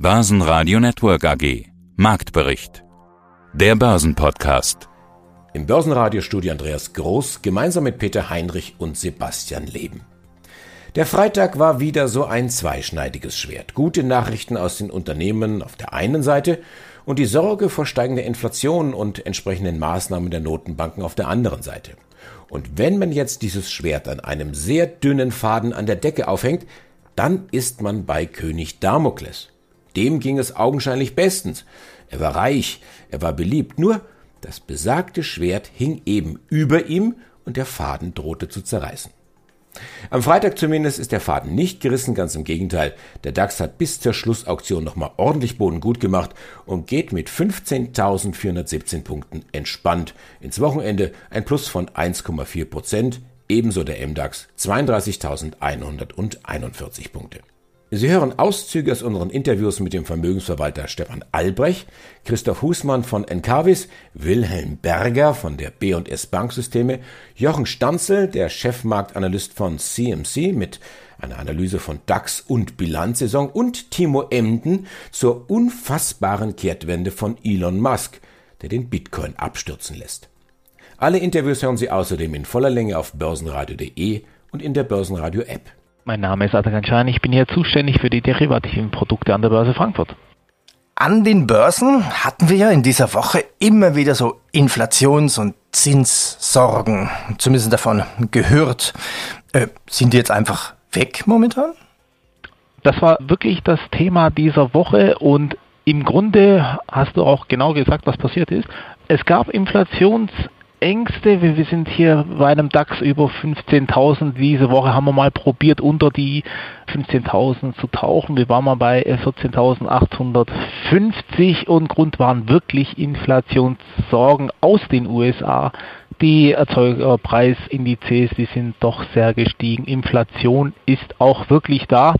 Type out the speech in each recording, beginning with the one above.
Börsenradio Network AG. Marktbericht. Der Börsenpodcast. Im Börsenradiostudio Andreas Groß gemeinsam mit Peter Heinrich und Sebastian Leben. Der Freitag war wieder so ein zweischneidiges Schwert. Gute Nachrichten aus den Unternehmen auf der einen Seite und die Sorge vor steigender Inflation und entsprechenden Maßnahmen der Notenbanken auf der anderen Seite. Und wenn man jetzt dieses Schwert an einem sehr dünnen Faden an der Decke aufhängt, dann ist man bei König Damokles. Dem ging es augenscheinlich bestens. Er war reich, er war beliebt, nur das besagte Schwert hing eben über ihm und der Faden drohte zu zerreißen. Am Freitag zumindest ist der Faden nicht gerissen, ganz im Gegenteil. Der DAX hat bis zur Schlussauktion nochmal ordentlich Boden gut gemacht und geht mit 15.417 Punkten entspannt ins Wochenende, ein Plus von 1,4 Prozent, ebenso der MDAX 32.141 Punkte. Sie hören Auszüge aus unseren Interviews mit dem Vermögensverwalter Stefan Albrecht, Christoph Husmann von Encarvis, Wilhelm Berger von der B&S Banksysteme, Jochen Stanzel, der Chefmarktanalyst von CMC mit einer Analyse von DAX und Bilanzsaison und Timo Emden zur unfassbaren Kehrtwende von Elon Musk, der den Bitcoin abstürzen lässt. Alle Interviews hören Sie außerdem in voller Länge auf börsenradio.de und in der Börsenradio App. Mein Name ist Atakan Schein, ich bin hier zuständig für die derivativen Produkte an der Börse Frankfurt. An den Börsen hatten wir ja in dieser Woche immer wieder so Inflations- und Zinssorgen, zumindest davon gehört. Äh, sind die jetzt einfach weg momentan? Das war wirklich das Thema dieser Woche und im Grunde hast du auch genau gesagt, was passiert ist. Es gab Inflations- Ängste. Wir, sind hier bei einem DAX über 15.000. Diese Woche haben wir mal probiert, unter die 15.000 zu tauchen. Wir waren mal bei 14.850 und Grund waren wirklich Inflationssorgen aus den USA. Die Erzeugerpreisindizes, die sind doch sehr gestiegen. Inflation ist auch wirklich da.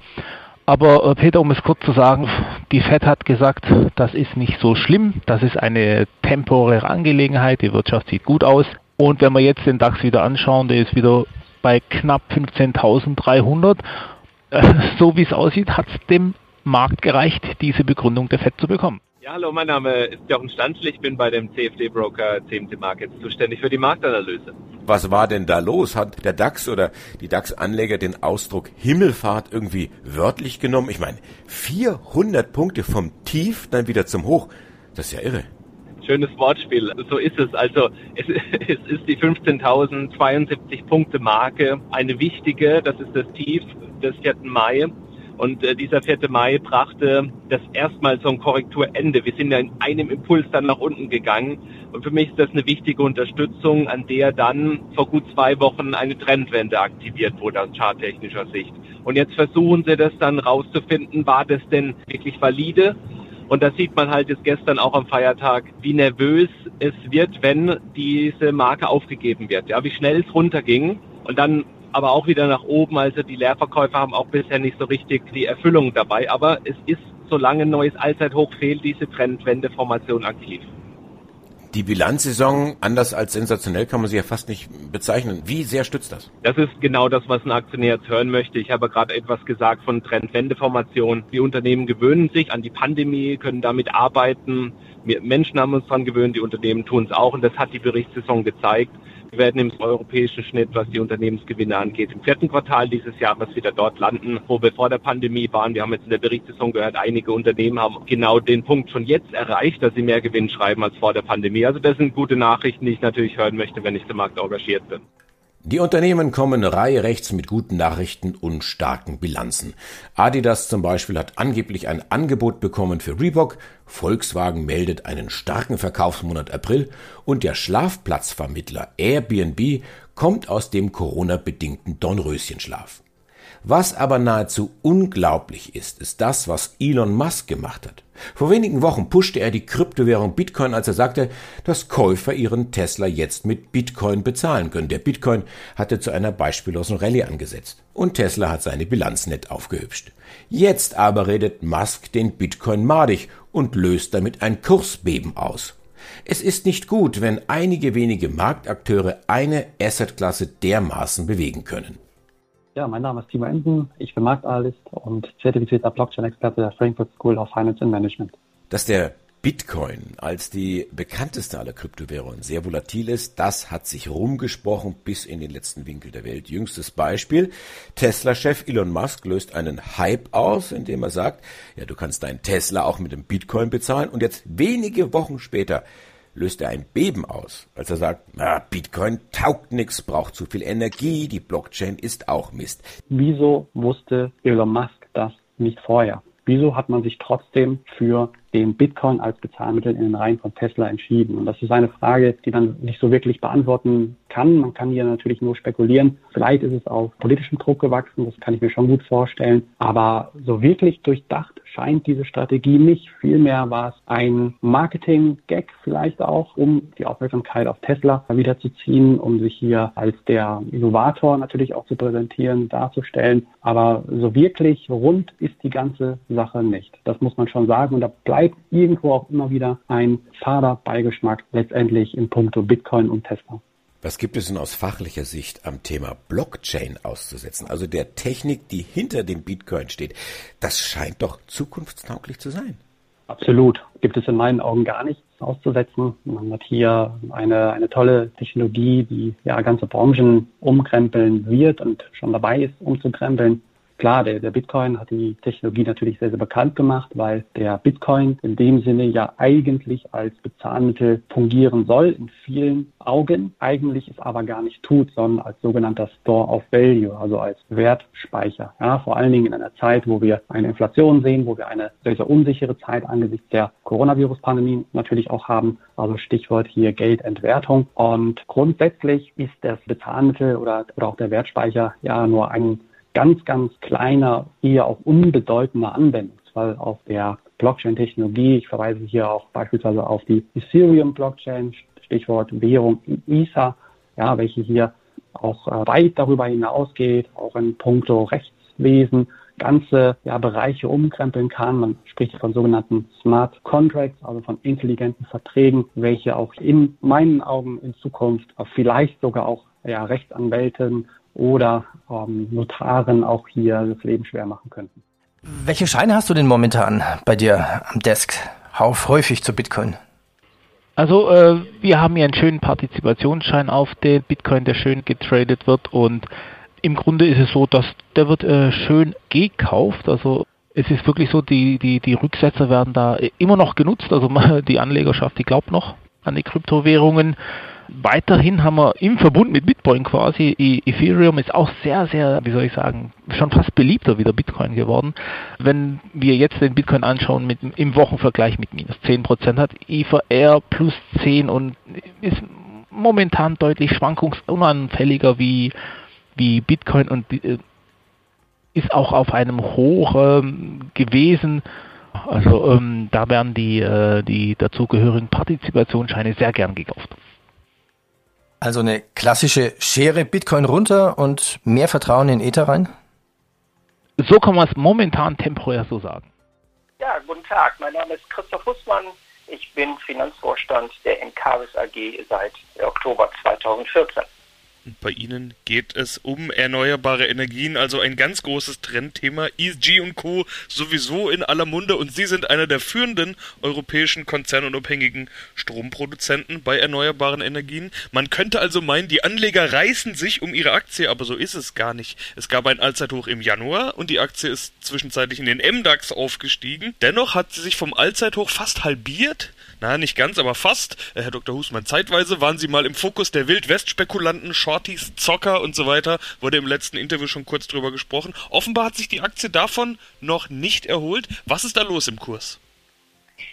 Aber äh, Peter, um es kurz zu sagen, die Fed hat gesagt, das ist nicht so schlimm, das ist eine temporäre Angelegenheit, die Wirtschaft sieht gut aus. Und wenn wir jetzt den DAX wieder anschauen, der ist wieder bei knapp 15.300. Äh, so wie es aussieht, hat es dem Markt gereicht, diese Begründung der Fed zu bekommen. Ja, hallo, mein Name ist Jochen Stanzl. Ich bin bei dem CFD-Broker CMC Markets zuständig für die Marktanalyse. Was war denn da los? Hat der DAX oder die DAX-Anleger den Ausdruck Himmelfahrt irgendwie wörtlich genommen? Ich meine, 400 Punkte vom Tief dann wieder zum Hoch. Das ist ja irre. Schönes Wortspiel. So ist es. Also es, es ist die 15.072 Punkte Marke, eine wichtige. Das ist das Tief des 4. Mai. Und äh, dieser 4. Mai brachte das erstmal ein Korrekturende. Wir sind ja in einem Impuls dann nach unten gegangen. Und für mich ist das eine wichtige Unterstützung, an der dann vor gut zwei Wochen eine Trendwende aktiviert wurde aus charttechnischer Sicht. Und jetzt versuchen sie das dann rauszufinden, war das denn wirklich valide? Und da sieht man halt jetzt gestern auch am Feiertag, wie nervös es wird, wenn diese Marke aufgegeben wird. Ja, wie schnell es runterging. Und dann aber auch wieder nach oben. Also die Leerverkäufer haben auch bisher nicht so richtig die Erfüllung dabei. Aber es ist, solange ein neues Allzeithoch fehlt, diese Trendwendeformation aktiv. Die Bilanzsaison, anders als sensationell, kann man sie ja fast nicht bezeichnen. Wie sehr stützt das? Das ist genau das, was ein Aktionär jetzt hören möchte. Ich habe gerade etwas gesagt von Trendwendeformation. Die Unternehmen gewöhnen sich an die Pandemie, können damit arbeiten. Wir Menschen haben uns daran gewöhnt, die Unternehmen tun es auch und das hat die Berichtssaison gezeigt. Wir werden im europäischen Schnitt, was die Unternehmensgewinne angeht, im vierten Quartal dieses Jahres wieder dort landen, wo wir vor der Pandemie waren. Wir haben jetzt in der Berichtssaison gehört, einige Unternehmen haben genau den Punkt schon jetzt erreicht, dass sie mehr Gewinn schreiben als vor der Pandemie. Also das sind gute Nachrichten, die ich natürlich hören möchte, wenn ich zum Markt engagiert bin. Die Unternehmen kommen Reihe rechts mit guten Nachrichten und starken Bilanzen. Adidas zum Beispiel hat angeblich ein Angebot bekommen für Reebok, Volkswagen meldet einen starken Verkaufsmonat April und der Schlafplatzvermittler Airbnb kommt aus dem Corona-bedingten Dornröschenschlaf. Was aber nahezu unglaublich ist, ist das, was Elon Musk gemacht hat. Vor wenigen Wochen pushte er die Kryptowährung Bitcoin, als er sagte, dass Käufer ihren Tesla jetzt mit Bitcoin bezahlen können. Der Bitcoin hatte zu einer beispiellosen Rallye angesetzt. Und Tesla hat seine Bilanz nett aufgehübscht. Jetzt aber redet Musk den Bitcoin madig und löst damit ein Kursbeben aus. Es ist nicht gut, wenn einige wenige Marktakteure eine Assetklasse dermaßen bewegen können. Ja, mein Name ist Timo Ensen, ich bin Marktanalyst und zertifizierter Blockchain-Experte der Frankfurt School of Finance and Management. Dass der Bitcoin als die bekannteste aller Kryptowährungen sehr volatil ist, das hat sich rumgesprochen bis in den letzten Winkel der Welt. Jüngstes Beispiel, Tesla-Chef Elon Musk löst einen Hype aus, indem er sagt, ja, du kannst deinen Tesla auch mit dem Bitcoin bezahlen und jetzt wenige Wochen später löst er ein Beben aus, als er sagt, na, Bitcoin taugt nix, braucht zu viel Energie, die Blockchain ist auch Mist. Wieso wusste Elon Musk das nicht vorher? Wieso hat man sich trotzdem für den Bitcoin als Bezahlmittel in den Reihen von Tesla entschieden? Und das ist eine Frage, die man nicht so wirklich beantworten kann. Man kann hier natürlich nur spekulieren. Vielleicht ist es auf politischem Druck gewachsen, das kann ich mir schon gut vorstellen. Aber so wirklich durchdacht scheint diese Strategie nicht. Vielmehr war es ein Marketing-Gag vielleicht auch, um die Aufmerksamkeit auf Tesla wiederzuziehen, um sich hier als der Innovator natürlich auch zu präsentieren, darzustellen. Aber so wirklich rund ist die ganze Sache nicht. Das muss man schon sagen. Und da bleibt irgendwo auch immer wieder ein fader Beigeschmack letztendlich in puncto Bitcoin und Tesla. Was gibt es denn aus fachlicher Sicht am Thema Blockchain auszusetzen? Also der Technik, die hinter dem Bitcoin steht. Das scheint doch zukunftstauglich zu sein. Absolut. Gibt es in meinen Augen gar nichts auszusetzen. Man hat hier eine, eine tolle Technologie, die ja ganze Branchen umkrempeln wird und schon dabei ist, umzukrempeln. Klar, der, der Bitcoin hat die Technologie natürlich sehr, sehr bekannt gemacht, weil der Bitcoin in dem Sinne ja eigentlich als Bezahlmittel fungieren soll, in vielen Augen, eigentlich es aber gar nicht tut, sondern als sogenannter Store of Value, also als Wertspeicher. Ja, vor allen Dingen in einer Zeit, wo wir eine Inflation sehen, wo wir eine sehr unsichere Zeit angesichts der Coronavirus-Pandemie natürlich auch haben. Also Stichwort hier Geldentwertung. Und grundsätzlich ist das Bezahlmittel oder, oder auch der Wertspeicher ja nur ein ganz, ganz kleiner, eher auch unbedeutender Anwendungsfall auf der Blockchain-Technologie. Ich verweise hier auch beispielsweise auf die Ethereum-Blockchain, Stichwort Währung ISA, ja, welche hier auch äh, weit darüber hinausgeht, auch in puncto Rechtswesen ganze ja, Bereiche umkrempeln kann. Man spricht von sogenannten Smart Contracts, also von intelligenten Verträgen, welche auch in meinen Augen in Zukunft vielleicht sogar auch ja, Rechtsanwälten oder ähm, Notaren auch hier das Leben schwer machen könnten. Welche Scheine hast du denn momentan bei dir am Desk? Hauf häufig zu Bitcoin. Also äh, wir haben hier einen schönen Partizipationsschein auf den Bitcoin, der schön getradet wird und im Grunde ist es so, dass der wird äh, schön gekauft. Also es ist wirklich so, die, die, die Rücksetzer werden da immer noch genutzt. Also die Anlegerschaft, die glaubt noch an die Kryptowährungen. Weiterhin haben wir im Verbund mit Bitcoin quasi, Ethereum ist auch sehr, sehr, wie soll ich sagen, schon fast beliebter wie der Bitcoin geworden. Wenn wir jetzt den Bitcoin anschauen mit, im Wochenvergleich mit minus 10% hat EVR plus 10 und ist momentan deutlich schwankungsunanfälliger wie, wie Bitcoin und äh, ist auch auf einem Hoch ähm, gewesen. Also ähm, da werden die, äh, die dazugehörigen Partizipationsscheine sehr gern gekauft. Also eine klassische Schere Bitcoin runter und mehr Vertrauen in Ether rein? So kann man es momentan temporär so sagen. Ja, guten Tag. Mein Name ist Christoph Hussmann. Ich bin Finanzvorstand der Encarvis AG seit Oktober 2014. Bei Ihnen geht es um erneuerbare Energien, also ein ganz großes Trendthema. ESG und Co. sowieso in aller Munde und Sie sind einer der führenden europäischen konzernunabhängigen Stromproduzenten bei erneuerbaren Energien. Man könnte also meinen, die Anleger reißen sich um ihre Aktie, aber so ist es gar nicht. Es gab ein Allzeithoch im Januar und die Aktie ist zwischenzeitlich in den MDAX aufgestiegen. Dennoch hat sie sich vom Allzeithoch fast halbiert. Na, nicht ganz, aber fast. Äh, Herr Dr. Husmann, zeitweise waren Sie mal im Fokus der Wildwest-Spekulanten, Shorties, Zocker und so weiter. Wurde im letzten Interview schon kurz drüber gesprochen. Offenbar hat sich die Aktie davon noch nicht erholt. Was ist da los im Kurs?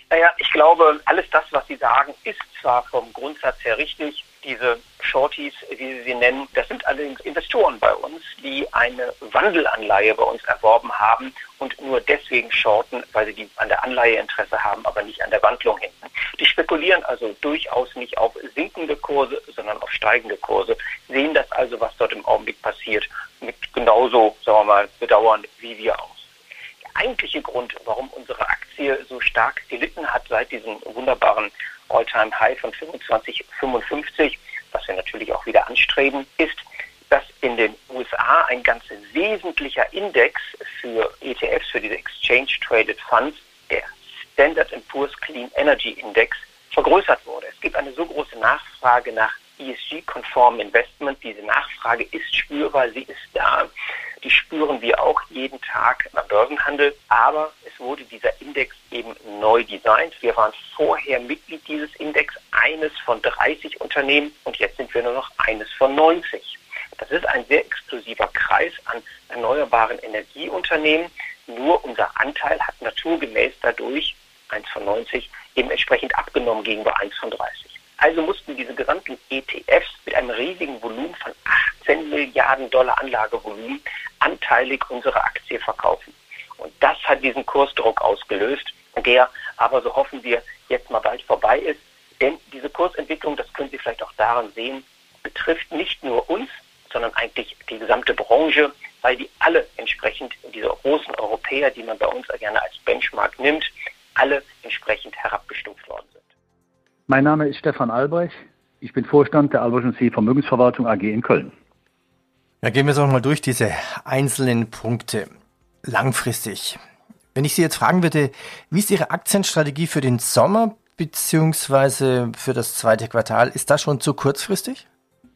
Naja, ich glaube, alles das, was Sie sagen, ist zwar vom Grundsatz her richtig, diese Shorties, wie Sie sie nennen, das sind allerdings Investoren bei uns, die eine Wandelanleihe bei uns erworben haben und nur deswegen shorten, weil sie die an der Anleihe Interesse haben, aber nicht an der Wandlung hinten. Die spekulieren also durchaus nicht auf sinkende Kurse, sondern auf steigende Kurse, sehen das also, was dort im Augenblick passiert, mit genauso, sagen wir mal, Bedauern wie wir auch eigentliche Grund, warum unsere Aktie so stark gelitten hat seit diesem wunderbaren All-Time-High von 25,55, was wir natürlich auch wieder anstreben, ist, dass in den USA ein ganz wesentlicher Index für ETFs, für diese Exchange Traded Funds, der Standard Poor's Clean Energy Index, vergrößert wurde. Es gibt eine so große Nachfrage nach ESG-konformen Investment. Diese Nachfrage ist spürbar, sie ist da. Die spüren wir auch jeden Tag am Börsenhandel. Aber es wurde dieser Index eben neu designt. Wir waren vorher Mitglied dieses Index, eines von 30 Unternehmen und jetzt sind wir nur noch eines von 90. Das ist ein sehr exklusiver Kreis an erneuerbaren Energieunternehmen. Nur unser Anteil hat naturgemäß dadurch, 1 von 90, eben entsprechend abgenommen gegenüber 1 von 30. Also mussten diese gesamten ETFs mit einem riesigen Volumen von 18 Milliarden Dollar Anlagevolumen anteilig unsere Aktie verkaufen. Und das hat diesen Kursdruck ausgelöst, der aber, so hoffen wir, jetzt mal bald vorbei ist. Denn diese Kursentwicklung, das können Sie vielleicht auch daran sehen, betrifft nicht nur uns, sondern eigentlich die gesamte Branche, weil die alle entsprechend, diese großen Europäer, die man bei uns gerne als Benchmark nimmt, alle entsprechend herabgestuft worden sind. Mein Name ist Stefan Albrecht. Ich bin Vorstand der Albrecht C. Vermögensverwaltung AG in Köln. Ja, gehen wir doch mal durch diese einzelnen Punkte. Langfristig. Wenn ich Sie jetzt fragen würde, wie ist Ihre Aktienstrategie für den Sommer beziehungsweise für das zweite Quartal? Ist das schon zu kurzfristig?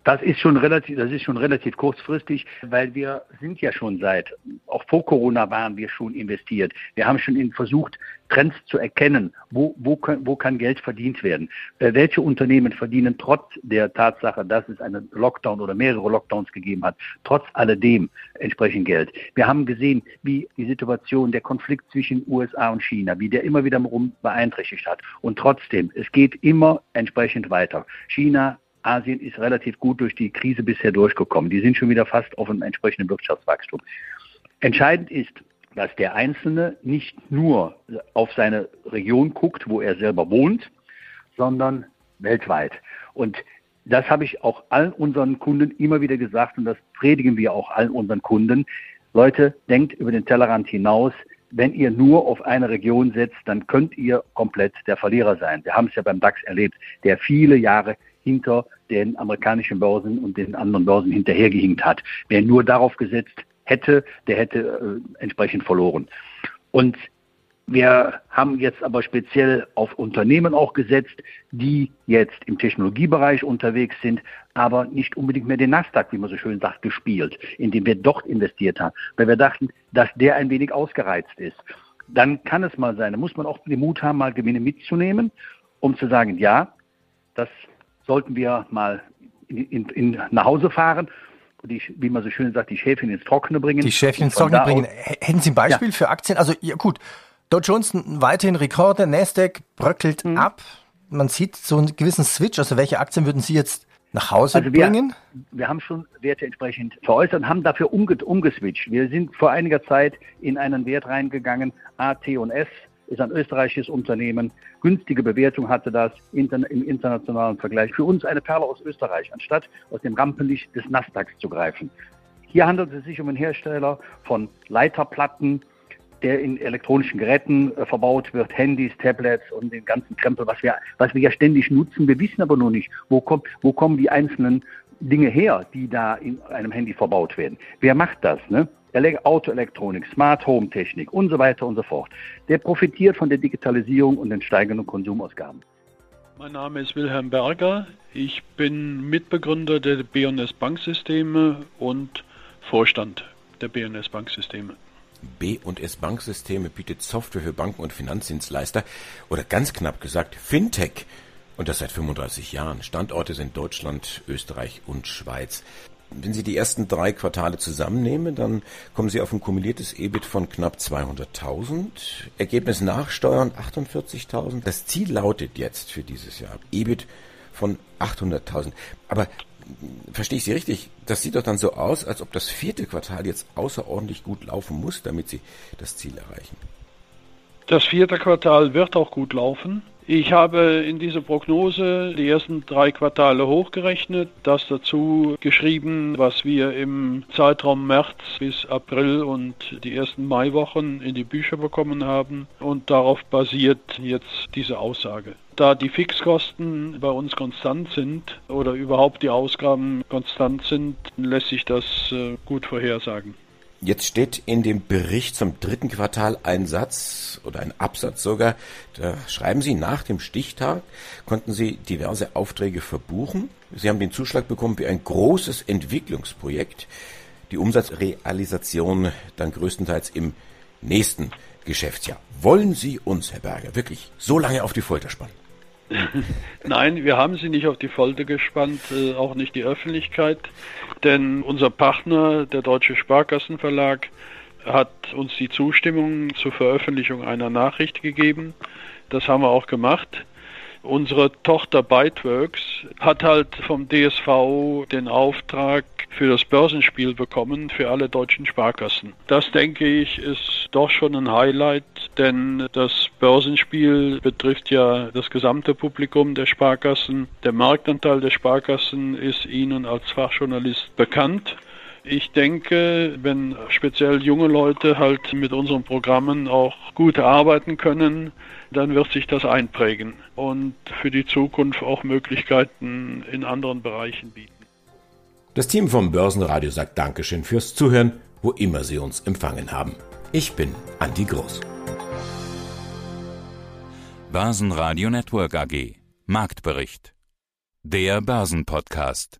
Das ist schon relativ, das ist schon relativ kurzfristig, weil wir sind ja schon seit, auch vor Corona waren wir schon investiert. Wir haben schon versucht, Trends zu erkennen, wo, wo, wo kann Geld verdient werden. Äh, welche Unternehmen verdienen trotz der Tatsache, dass es einen Lockdown oder mehrere Lockdowns gegeben hat, trotz alledem entsprechend Geld. Wir haben gesehen, wie die Situation, der Konflikt zwischen USA und China, wie der immer wieder beeinträchtigt hat. Und trotzdem, es geht immer entsprechend weiter. China Asien ist relativ gut durch die Krise bisher durchgekommen. Die sind schon wieder fast auf einem entsprechenden Wirtschaftswachstum. Entscheidend ist, dass der Einzelne nicht nur auf seine Region guckt, wo er selber wohnt, sondern weltweit. Und das habe ich auch allen unseren Kunden immer wieder gesagt und das predigen wir auch allen unseren Kunden. Leute, denkt über den Tellerrand hinaus. Wenn ihr nur auf eine Region setzt, dann könnt ihr komplett der Verlierer sein. Wir haben es ja beim DAX erlebt, der viele Jahre hinter den amerikanischen Börsen und den anderen Börsen hinterhergehinkt hat. Wer nur darauf gesetzt hätte, der hätte äh, entsprechend verloren. Und wir haben jetzt aber speziell auf Unternehmen auch gesetzt, die jetzt im Technologiebereich unterwegs sind, aber nicht unbedingt mehr den Nasdaq, wie man so schön sagt, gespielt, indem wir dort investiert haben, weil wir dachten, dass der ein wenig ausgereizt ist. Dann kann es mal sein, da muss man auch den Mut haben, mal Gewinne mitzunehmen, um zu sagen, ja, das sollten wir mal in, in, in nach Hause fahren die, wie man so schön sagt, die Schäfchen ins Trockene bringen. Die Schäfchen ins Trockene bringen. Hätten Sie ein Beispiel ja. für Aktien? Also ja, gut, Dow Jones weiterhin Rekorde, Nasdaq bröckelt mhm. ab. Man sieht so einen gewissen Switch. Also welche Aktien würden Sie jetzt nach Hause also wir, bringen? Wir haben schon Werte entsprechend veräußert und haben dafür umge umgeswitcht. Wir sind vor einiger Zeit in einen Wert reingegangen, A, T und S, ist ein österreichisches Unternehmen. Günstige Bewertung hatte das im internationalen Vergleich. Für uns eine Perle aus Österreich, anstatt aus dem Rampenlicht des Nasdaqs zu greifen. Hier handelt es sich um einen Hersteller von Leiterplatten, der in elektronischen Geräten äh, verbaut wird, Handys, Tablets und den ganzen Krempel, was wir, was wir ja ständig nutzen. Wir wissen aber nur nicht, wo, kommt, wo kommen die einzelnen Dinge her, die da in einem Handy verbaut werden. Wer macht das? Ne? Autoelektronik, Smart Home Technik und so weiter und so fort. Der profitiert von der Digitalisierung und den steigenden Konsumausgaben. Mein Name ist Wilhelm Berger. Ich bin Mitbegründer der B&S Banksysteme und Vorstand der B&S Banksysteme. B&S Banksysteme bietet Software für Banken und Finanzdienstleister oder ganz knapp gesagt Fintech. Und das seit 35 Jahren. Standorte sind Deutschland, Österreich und Schweiz. Wenn Sie die ersten drei Quartale zusammennehmen, dann kommen Sie auf ein kumuliertes EBIT von knapp 200.000. Ergebnis nach Steuern 48.000. Das Ziel lautet jetzt für dieses Jahr EBIT von 800.000. Aber verstehe ich Sie richtig? Das sieht doch dann so aus, als ob das vierte Quartal jetzt außerordentlich gut laufen muss, damit Sie das Ziel erreichen. Das vierte Quartal wird auch gut laufen. Ich habe in dieser Prognose die ersten drei Quartale hochgerechnet, das dazu geschrieben, was wir im Zeitraum März bis April und die ersten Maiwochen in die Bücher bekommen haben und darauf basiert jetzt diese Aussage. Da die Fixkosten bei uns konstant sind oder überhaupt die Ausgaben konstant sind, lässt sich das äh, gut vorhersagen. Jetzt steht in dem Bericht zum dritten Quartal ein Satz oder ein Absatz sogar. Da schreiben Sie, nach dem Stichtag konnten Sie diverse Aufträge verbuchen. Sie haben den Zuschlag bekommen für ein großes Entwicklungsprojekt. Die Umsatzrealisation dann größtenteils im nächsten Geschäftsjahr. Wollen Sie uns, Herr Berger, wirklich so lange auf die Folter spannen? Nein, wir haben sie nicht auf die Folter gespannt, äh, auch nicht die Öffentlichkeit, denn unser Partner, der Deutsche Sparkassenverlag, hat uns die Zustimmung zur Veröffentlichung einer Nachricht gegeben. Das haben wir auch gemacht. Unsere Tochter Byteworks hat halt vom DSV den Auftrag für das Börsenspiel bekommen für alle deutschen Sparkassen. Das denke ich ist doch schon ein Highlight, denn das Börsenspiel betrifft ja das gesamte Publikum der Sparkassen. Der Marktanteil der Sparkassen ist Ihnen als Fachjournalist bekannt. Ich denke, wenn speziell junge Leute halt mit unseren Programmen auch gut arbeiten können, dann wird sich das einprägen und für die Zukunft auch Möglichkeiten in anderen Bereichen bieten. Das Team vom Börsenradio sagt Dankeschön fürs Zuhören, wo immer Sie uns empfangen haben. Ich bin Andi Groß. Börsenradio Network AG Marktbericht. Der Börsenpodcast.